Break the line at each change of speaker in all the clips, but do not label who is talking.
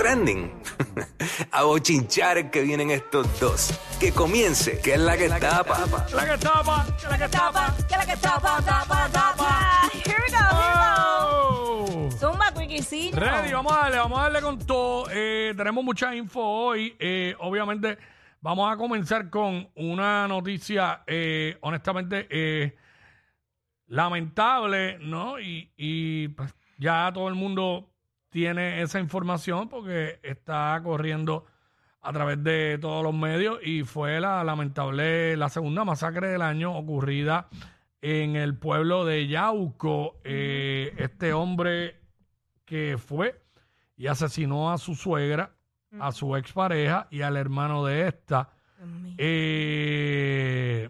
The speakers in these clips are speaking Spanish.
Trending. A bochinchar que vienen estos dos. Que comience, que es la que tapa.
La que tapa, la que tapa.
que la que tapa, tapa, tapa. Here we go, here
Oh.
we go. Zumba, Quickiecino.
Ready, vamos a darle, vamos a darle con todo. Eh, tenemos mucha info hoy. Eh, obviamente, vamos a comenzar con una noticia, eh, honestamente, eh, lamentable, ¿no? Y, y, pues, ya todo el mundo tiene esa información porque está corriendo a través de todos los medios y fue la lamentable, la segunda masacre del año ocurrida en el pueblo de Yauco. Eh, este hombre que fue y asesinó a su suegra, a su expareja y al hermano de esta. Eh,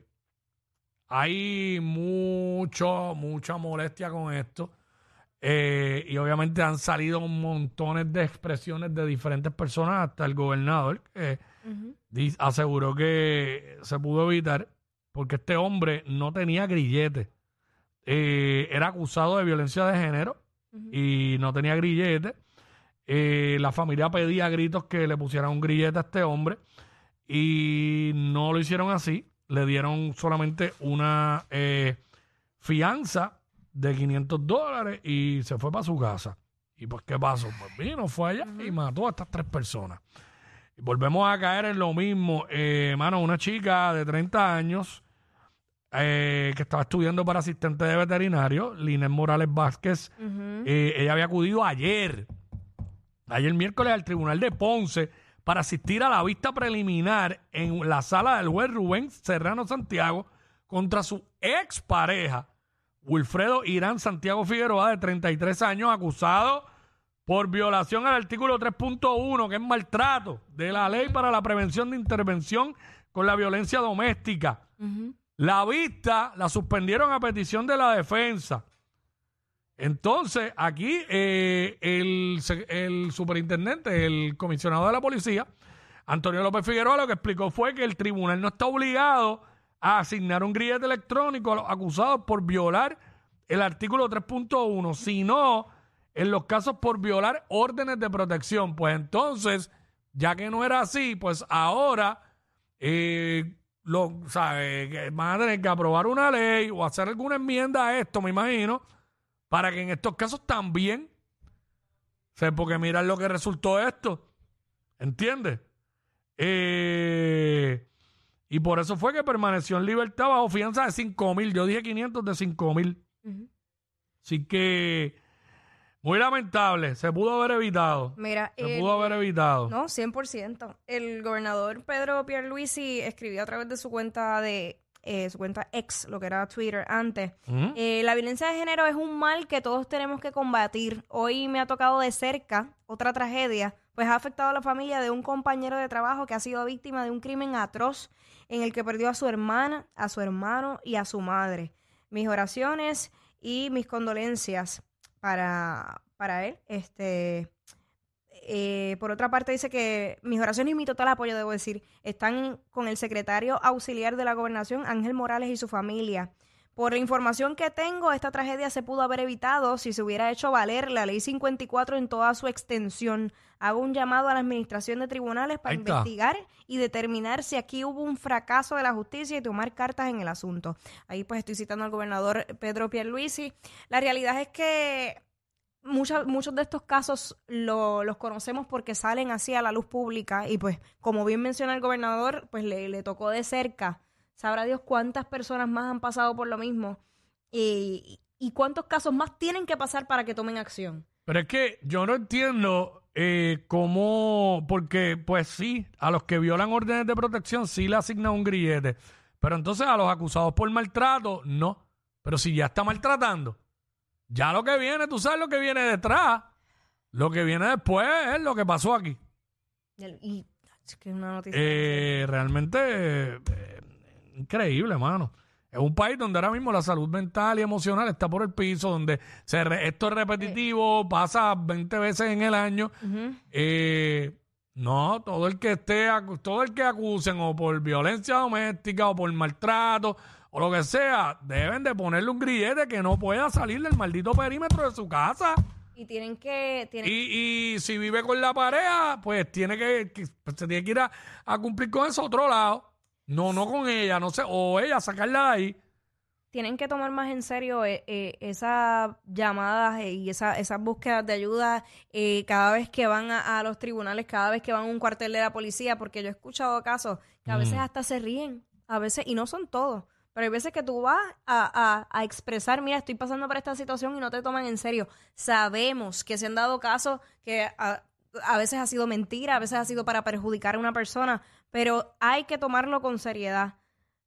hay mucho, mucha molestia con esto. Eh, y obviamente han salido montones de expresiones de diferentes personas, hasta el gobernador, que aseguró que se pudo evitar porque este hombre no tenía grillete. Eh, era acusado de violencia de género y no tenía grillete. Eh, la familia pedía a gritos que le pusieran un grillete a este hombre y no lo hicieron así. Le dieron solamente una fianza de 500 dólares y se fue para su casa. ¿Y pues qué pasó? Pues vino, fue allá y mató a estas tres personas. Y volvemos a caer en lo mismo. Eh, mano, una chica de 30 años eh, que estaba estudiando para asistente de veterinario, Linés Morales Vázquez, eh, ella había acudido ayer, ayer miércoles al tribunal de Ponce para asistir a la vista preliminar en la sala del juez Rubén Serrano Santiago contra su expareja, Wilfredo Irán Santiago Figueroa, de 33 años, acusado por violación al artículo 3.1, que es maltrato de la ley para la prevención de intervención con la violencia doméstica. La vista la suspendieron a petición de la defensa. Entonces, aquí eh, el, el superintendente, el comisionado de la policía, Antonio López Figueroa, lo que explicó fue que el tribunal no está obligado a asignar un grillete electrónico a los acusados por violar el artículo 3.1, sino en los casos por violar órdenes de protección. Pues entonces, ya que no era así, pues ahora eh, lo, sabe, que van a tener que aprobar una ley o hacer alguna enmienda a esto, me imagino, para que en estos casos también, porque mirar lo que resultó esto, ¿entiendes? Eh, y por eso fue que permaneció en libertad bajo fianza de 5 mil, yo dije 500 de 5 mil. Así que, muy lamentable, se pudo haber evitado.
Mira,
Se
el-
pudo haber evitado.
No, 100%. El gobernador Pedro Pierluisi escribió a través de su cuenta de eh, su cuenta ex, lo que era Twitter antes. Eh, la violencia de género es un mal que todos tenemos que combatir. Hoy me ha tocado de cerca otra tragedia, pues ha afectado a la familia de un compañero de trabajo que ha sido víctima de un crimen atroz en el que perdió a su hermana, a su hermano y a su madre. Mis oraciones y mis condolencias para, para él. Este, eh, por otra parte, dice que mis oraciones y mi total apoyo, debo decir, están con el secretario auxiliar de la gobernación, Ángel Morales, y su familia. Por la información que tengo, esta tragedia se pudo haber evitado si se hubiera hecho valer la ley 54 en toda su extensión. Hago un llamado a la administración de tribunales para investigar y determinar si aquí hubo un fracaso de la justicia y tomar cartas en el asunto. Ahí pues estoy citando al gobernador Pedro Pierluisi. La realidad es que mucha- muchos de estos casos lo- los conocemos porque salen así a la luz pública y pues como bien menciona el gobernador, pues le, le tocó de cerca. Sabrá Dios cuántas personas más han pasado por lo mismo y, y cuántos casos más tienen que pasar para que tomen acción.
Pero es que yo no entiendo eh, cómo, porque pues sí, a los que violan órdenes de protección sí le asignan un grillete, pero entonces a los acusados por maltrato no. Pero si ya está maltratando, ya lo que viene, tú sabes lo que viene detrás. Lo que viene después es lo que pasó aquí.
Y, es que es una noticia.
Eh, realmente eh, increíble, mano. Es un país donde ahora mismo la salud mental y emocional está por el piso, donde se re- esto es repetitivo, pasa 20 veces en el año. Eh, no, todo el que esté, todo el que acusen o por violencia doméstica o por maltrato o lo que sea, deben de ponerle un grillete que no pueda salir del maldito perímetro de su casa.
Y tienen que... Tienen,
Y, y si vive con la pareja, pues tiene que, que- pues, se tiene que ir a, a cumplir con eso a otro lado. No, no con ella, no sé, o ella sacarla de ahí.
tienen que tomar más en serio eh, eh, esas llamadas eh, y esa- esas búsquedas de ayuda eh, cada vez que van a, a los tribunales, cada vez que van a un cuartel de la policía, porque yo he escuchado casos que a veces hasta se ríen, a veces, y no son todos, pero hay veces que tú vas a, a- a expresar, mira, estoy pasando por esta situación y no te toman en serio. Sabemos que se han dado casos que a, a veces ha sido mentira, a veces ha sido para perjudicar a una persona, pero hay que tomarlo con seriedad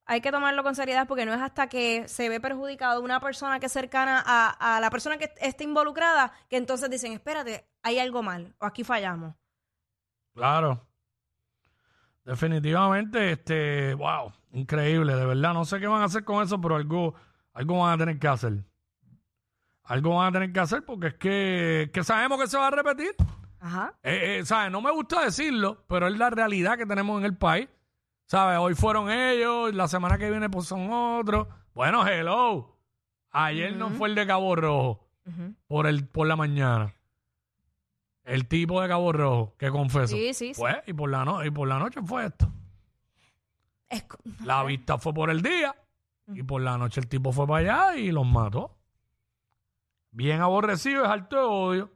hay que tomarlo con seriedad porque no es hasta que se ve perjudicado una persona que es cercana a, a la persona que esté involucrada que entonces dicen, espérate, hay algo mal o aquí fallamos.
Claro. Definitivamente, este, wow, increíble, de verdad. No sé qué van a hacer con eso, pero algo, algo van a tener que hacer. Algo van a tener que hacer porque es que, que sabemos que se va a repetir.
Ajá.
Eh, eh, ¿sabes? No me gusta decirlo, pero es la realidad que tenemos en el país. ¿Sabes? Hoy fueron ellos, la semana que viene pues son otros. Bueno, hello. Ayer no fue el de Cabo Rojo por el por la mañana. El tipo de Cabo Rojo que confesó.
Sí, sí, sí.
Pues, y por la no- y por la noche fue esto.
Es co-
La vista fue por el día y por la noche el tipo fue para allá y los mató. Bien aborrecido, es alto de odio.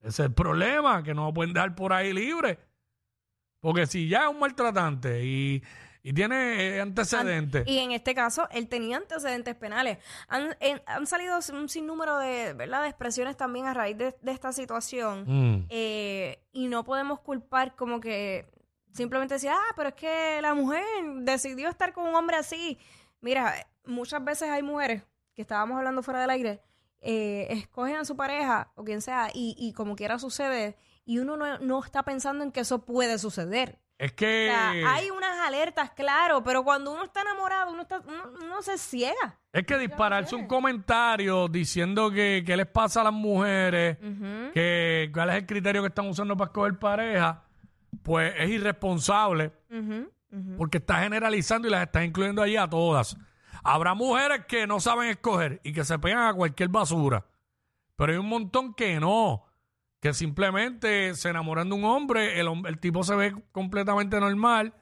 Ese es el problema, que no lo pueden dejar por ahí libre. Porque si ya es un maltratante y, y tiene eh, antecedentes.
Y en este caso, él tenía antecedentes penales. Han, en- han salido un sinnúmero de, ¿verdad? de expresiones también a raíz de, de esta situación.
Mm,
Eh, y no podemos culpar como que simplemente decir, ah, pero es que la mujer decidió estar con un hombre así. Mira, muchas veces hay mujeres que estábamos hablando fuera del aire, eh, escogen a su pareja o quien sea y, y como quiera sucede y uno no, no está pensando en que eso puede suceder.
Es
O
que
sea, hay unas alertas, claro, pero cuando uno está enamorado, uno, está, uno, uno se ciega.
es que dispararse un comentario diciendo que qué les pasa a las mujeres, que cuál es el criterio que están usando para escoger pareja, pues es irresponsable. Porque está generalizando y las está incluyendo allí a todas. Habrá mujeres que no saben escoger y que se pegan a cualquier basura, pero hay un montón que no, que simplemente se enamoran de un hombre, el, el tipo se ve completamente normal.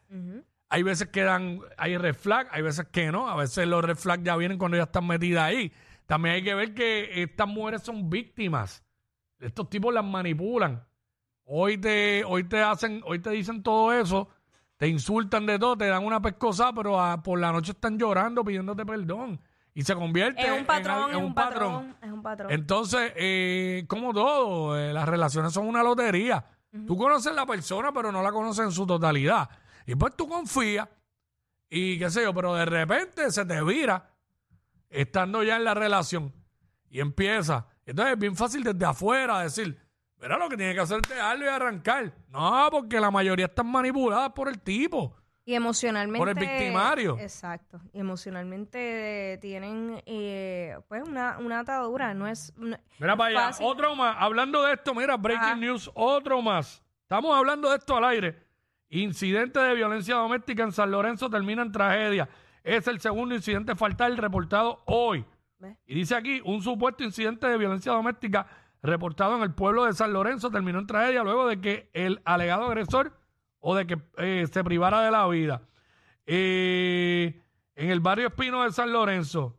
Hay veces que dan, hay red flag, hay veces que no, a veces los red flag ya vienen cuando ya están metidas ahí. También hay que ver que estas mujeres son víctimas. Estos tipos las manipulan. Hoy te, hoy te hacen, hoy te dicen todo eso, te insultan de todo, te dan una pescosa, pero a- por la noche están llorando pidiéndote perdón. Y se convierte
Es
en
un patrón,
en
es un patrón, es un patrón.
Entonces, eh, como todo, eh, las relaciones son una lotería. Tú conoces la persona, pero no la conoces en su totalidad. Y pues tú confías y qué sé yo, pero de repente se te vira estando ya en la relación y empieza. Entonces es bien fácil desde afuera decir, mira lo que tiene que hacer es dejarlo y arrancar. No, porque la mayoría están manipuladas por el tipo.
Y emocionalmente.
Por el victimario.
Exacto. Y emocionalmente eh, tienen eh, pues una, una atadura. No es. no-
Mira para allá,
fácil.
otro más. Hablando de esto, mira, breaking news, otro más. Estamos hablando de esto al aire. Incidente de violencia doméstica en San Lorenzo termina en tragedia. Es el segundo incidente fatal reportado hoy.
¿Ves?
Y dice aquí, un supuesto incidente de violencia doméstica reportado en el pueblo de San Lorenzo terminó en tragedia luego de que el alegado agresor o de que eh, se privara de la vida. Eh, en el barrio Espino de San Lorenzo,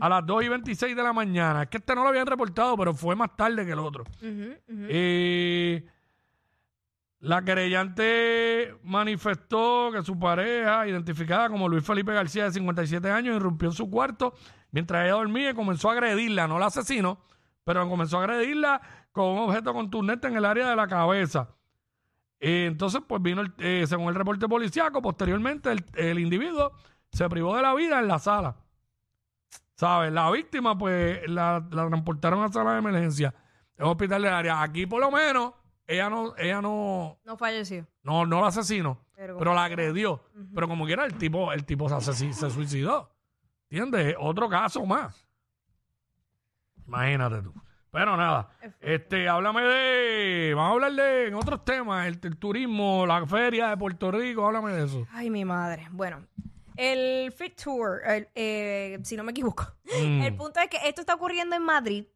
a las 2 y 26 de la mañana. Es que este no lo habían reportado, pero fue más tarde que el otro. Eh, la querellante manifestó que su pareja, identificada como Luis Felipe García, de 57 años, irrumpió en su cuarto mientras ella dormía y comenzó a agredirla. No la asesinó, pero comenzó a agredirla con un objeto contundente en el área de la cabeza. Eh, entonces, pues vino, el- eh, según el reporte policíaco, posteriormente el, el individuo se privó de la vida en la sala. ¿Sabes? La víctima, pues, la, la transportaron a sala de emergencia en un hospital del área. Aquí, por lo menos, ella no, ella no,
No falleció.
no, no la asesinó.
Pero
pero, la agredió. Pero como quiera, el tipo, el tipo se, se suicidó. ¿Entiendes? Otro caso más. Imagínate tú. Pero nada, este, háblame de, vamos a hablar de en otros temas, el, el turismo, la feria de Puerto Rico, háblame de eso.
Ay, mi madre. Bueno, el Fit Tour, el, eh, si no me equivoco.
Mm.
El punto es que esto está ocurriendo en Madrid.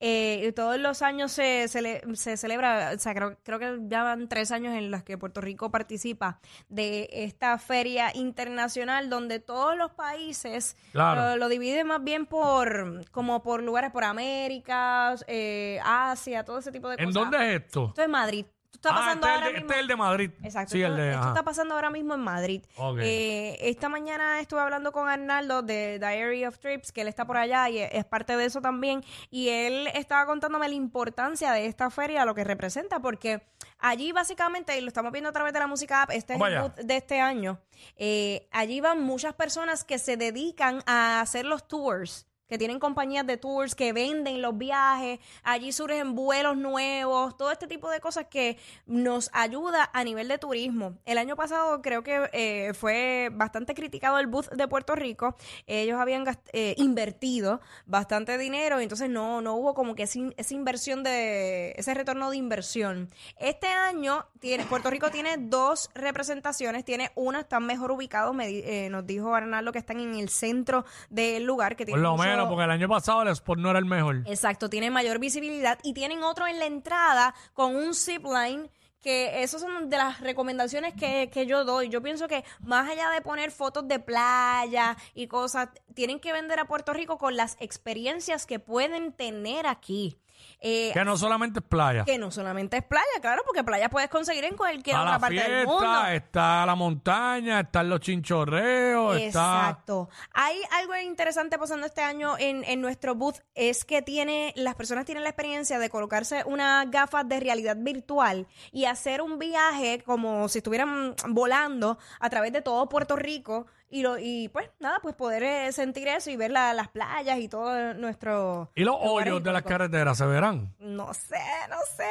Eh, todos los años se, cele- se celebra, o sea, creo, creo que ya van tres años en los que Puerto Rico participa de esta feria internacional donde todos los países
Claro.
lo, lo dividen más bien por, como por lugares, por América, eh, Asia, todo ese tipo de
¿En
cosas.
dónde es esto?
Esto es Madrid. Esto está
Ah,
pasando
este, es
ahora
el de,
mismo.
este es el de Madrid.
Exacto.
Sí,
esto,
el de,
esto
ajá.
está pasando ahora mismo en Madrid. Eh, esta mañana estuve hablando con Arnaldo de Diary of Trips, que él está por allá y es parte de eso también. Y él estaba contándome la importancia de esta feria, lo que representa, porque allí básicamente, y lo estamos viendo a través de la música app, este es el de este año. eh, allí van muchas personas que se dedican a hacer los tours que tienen compañías de tours, que venden los viajes, allí surgen vuelos nuevos, todo este tipo de cosas que nos ayuda a nivel de turismo. El año pasado creo que eh, fue bastante criticado el booth de Puerto Rico, ellos habían eh, invertido bastante dinero y entonces no, no hubo como que esa in- esa inversión de, ese retorno de inversión. Este año tiene, Puerto Rico tiene dos representaciones, tiene una, están mejor ubicados, me eh, nos dijo Arnaldo que están en el centro del lugar, que tiene
menos, porque el año pasado el spot no era el mejor.
Exacto, tiene mayor visibilidad y tienen otro en la entrada con un zip line que esas son de las recomendaciones que, que yo doy. Yo pienso que más allá de poner fotos de playa y cosas, tienen que vender a Puerto Rico con las experiencias que pueden tener aquí. Eh,
Que no solamente es playa.
que no solamente es playa, claro, porque playa puedes conseguir en cualquier
Está
otra parte del mundo.
está la montaña, están los chinchorreos, está...
Exacto. Hay algo interesante pasando este año en, en nuestro booth, es que tiene, las personas tienen la experiencia de colocarse unas gafas de realidad virtual y hacer un viaje como si estuvieran volando a través de todo Puerto Rico y, lo, y pues nada, pues poder eh, sentir eso y ver la- las playas y todo nuestro...
Y los
lugares
hoyos de las carreteras se verán.
No sé, no sé.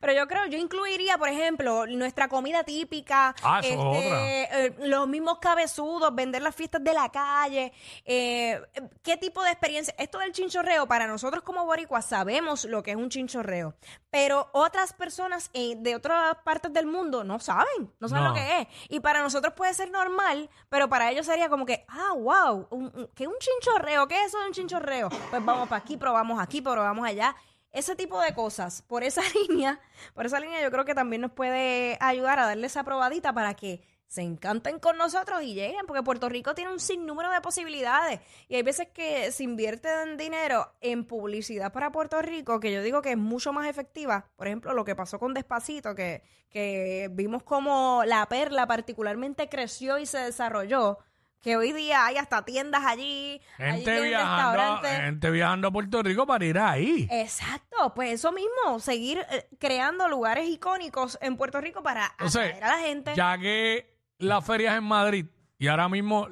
Pero yo creo, yo incluiría, por ejemplo, nuestra comida típica.
Ah, eso es otra.
eh, los mismos cabezudos, vender las fiestas de la calle. eh, ¿Qué tipo de experiencia? Esto del chinchorreo, para nosotros como boricuas sabemos lo que es un chinchorreo. Pero otras personas eh, de otras partes del mundo no saben, no saben
No.
lo que es. Y para nosotros puede ser normal, pero para ellos sería como que, ah, wow, un, un- ¿qué es un chinchorreo? ¿Qué es eso de un chinchorreo? Pues vamos para aquí, probamos aquí, probamos allá. Ese tipo de cosas, por esa línea, por esa línea yo creo que también nos puede ayudar a darle esa probadita para que se encanten con nosotros y lleguen, porque Puerto Rico tiene un sinnúmero de posibilidades y hay veces que se invierte dinero en publicidad para Puerto Rico, que yo digo que es mucho más efectiva. Por ejemplo, lo que pasó con Despacito, que, que vimos como la perla particularmente creció y se desarrolló, que hoy día hay hasta tiendas allí,
Gente viajando,
restaurantes.
gente viajando a Puerto Rico para ir ahí.
Exacto, pues eso mismo, seguir eh, creando lugares icónicos en Puerto Rico para
Entonces,
atraer a la gente.
ya que la feria es en Madrid y ahora mismo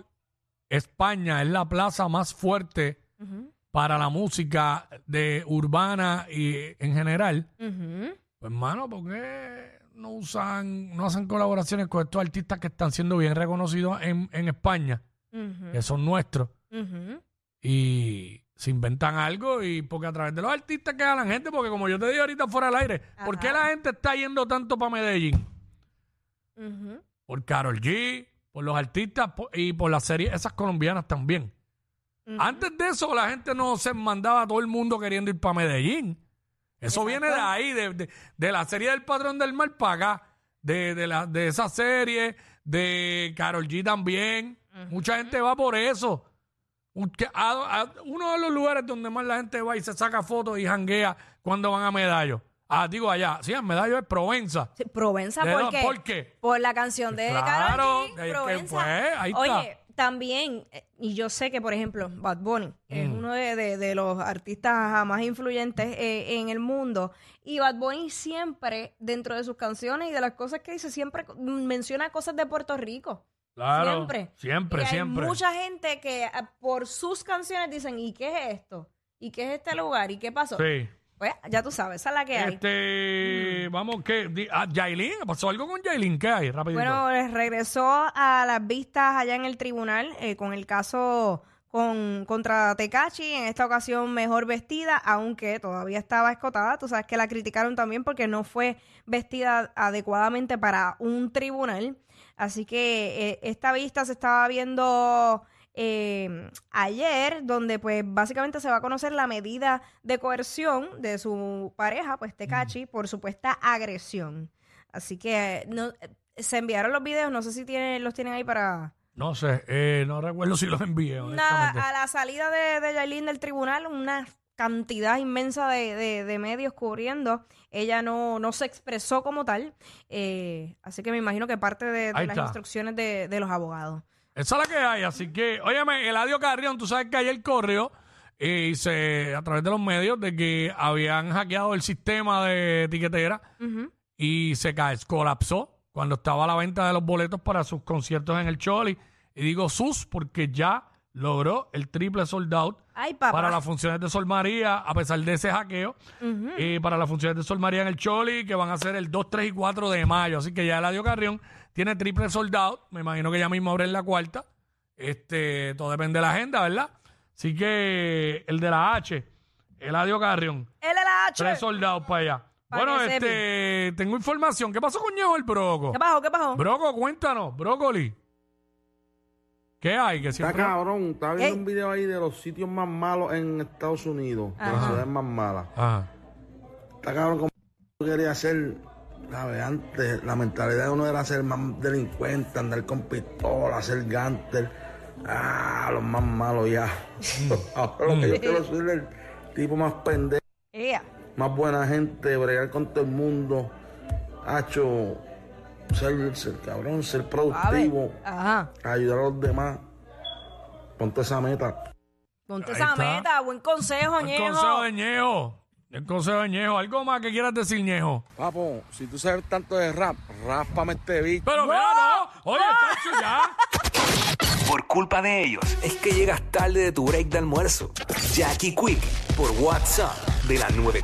España es la plaza más fuerte para la música de urbana y en general, pues hermano, ¿por qué no usan, no hacen colaboraciones con estos artistas que están siendo bien reconocidos en, en España, que son nuestros? y se inventan algo y porque a través de los artistas que la gente, porque como yo te dije ahorita fuera del aire, ¿por qué
Ajá.
la gente está yendo tanto para Medellín? Por Carol G, por los artistas y por las series esas colombianas también. Antes de eso la gente no se mandaba a todo el mundo queriendo ir para Medellín. Eso viene de ahí, de, de- de la serie del Patrón del Mar para acá, de, de, la, de esa serie, de Carol G también. Mucha gente va por eso. A- a- uno de los lugares donde más la gente va y se saca fotos y janguea cuando van a Medallo. Ah, digo allá, sí, en Medallo es Provenza.
Sí, Provenza,
¿De
¿por
dónde?
qué?
¿Por qué?
Por la canción de
Claro,
Karol
es
G,
que
Provenza.
pues, ahí está.
Oye, también, eh, y yo sé que, por ejemplo, Bad Bunny es
Mm.
uno de, de- de los artistas más influyentes eh, en el mundo. Y Bad Bunny siempre, dentro de sus canciones y de las cosas que dice, siempre menciona cosas de Puerto Rico.
Claro,
Siempre.
siempre,
y hay
siempre.
mucha gente que ah, por sus canciones dicen, ¿y qué es esto? ¿Y qué es este lugar? ¿Y qué pasó?
Sí.
Pues ya tú sabes, esa es la que hay.
Este, vamos, ¿qué? Di- ah, Yailin, ¿pasó algo con Yailin? ¿Qué hay? Rapidito.
Bueno, regresó a las vistas allá en el tribunal eh, con el caso con, contra Tecachi, en esta ocasión mejor vestida, aunque todavía estaba escotada. Tú sabes que la criticaron también porque no fue vestida adecuadamente para un tribunal. Así que eh, esta vista se estaba viendo eh, ayer, donde pues básicamente se va a conocer la medida de coerción de su pareja, pues Tecachi, por supuesta agresión. Así que eh, no, eh, se enviaron los videos, no sé si tienen, los tienen ahí para...
No sé, eh, no recuerdo si los envié,
Una, a la salida de, de Yailin del tribunal, una cantidad inmensa de, de- de medios cubriendo. Ella no, no se expresó como tal, eh, así que me imagino que parte de, las
está.
instrucciones de, de los abogados.
Esa es la que hay, así que, óyeme, Eladio Carrión, tú sabes que ayer corrió eh, y se, a través de los medios de que habían hackeado el sistema de etiquetera
Ujú.
y se ca- colapsó cuando estaba a la venta de los boletos para sus conciertos en el Choli. Y digo sus porque ya logró el triple sold out
Ay, papá.
para las funciones de Sol María, a pesar de ese hackeo, y para las funciones de Sol María en el Choli, que van a ser el 2, 3 y 4 de mayo. Así que ya Eladio Carrión tiene triple sold out. Me imagino que ya mismo abre la cuarta. Este, todo depende de la agenda, ¿verdad? Así que el de la H, Eladio Carrión,
LLH.
tres soldados para allá. Bueno, este, tengo información. ¿Qué pasó con Ñejo el Broco?
¿Qué pasó? ¿Qué pasó?
Broco, cuéntanos, brócoli. ¿Qué hay? Que
Está
siempre...
cabrón, estaba viendo un video ahí de los sitios más malos en Estados Unidos, de las ciudades más malas.
Ajá.
Está cabrón como quería ser, ¿sabes? Antes la mentalidad de uno era ser más delincuente, andar con pistola, ser gánster. Ah, los más malos ya. Ahora lo que yo quiero ser el tipo más pendejo, más buena gente, bregar con todo el mundo. Hacho, ser, ser cabrón, ser productivo,
Ajá.
ayudar a los demás. Ponte esa meta.
Ponte
Ahí
esa
está.
meta. Buen consejo,
El
Ñejo.
consejo de Ñejo. El consejo de Ñejo. ¿Algo más que quieras decir, Ñejo?
Papo, si tú sabes tanto de rap, ráspame este beat.
Pero mira, no. Oye, chacho, ya.
Por culpa de ellos es que llegas tarde de tu break de almuerzo. Jackie Quick por WhatsApp de la 94.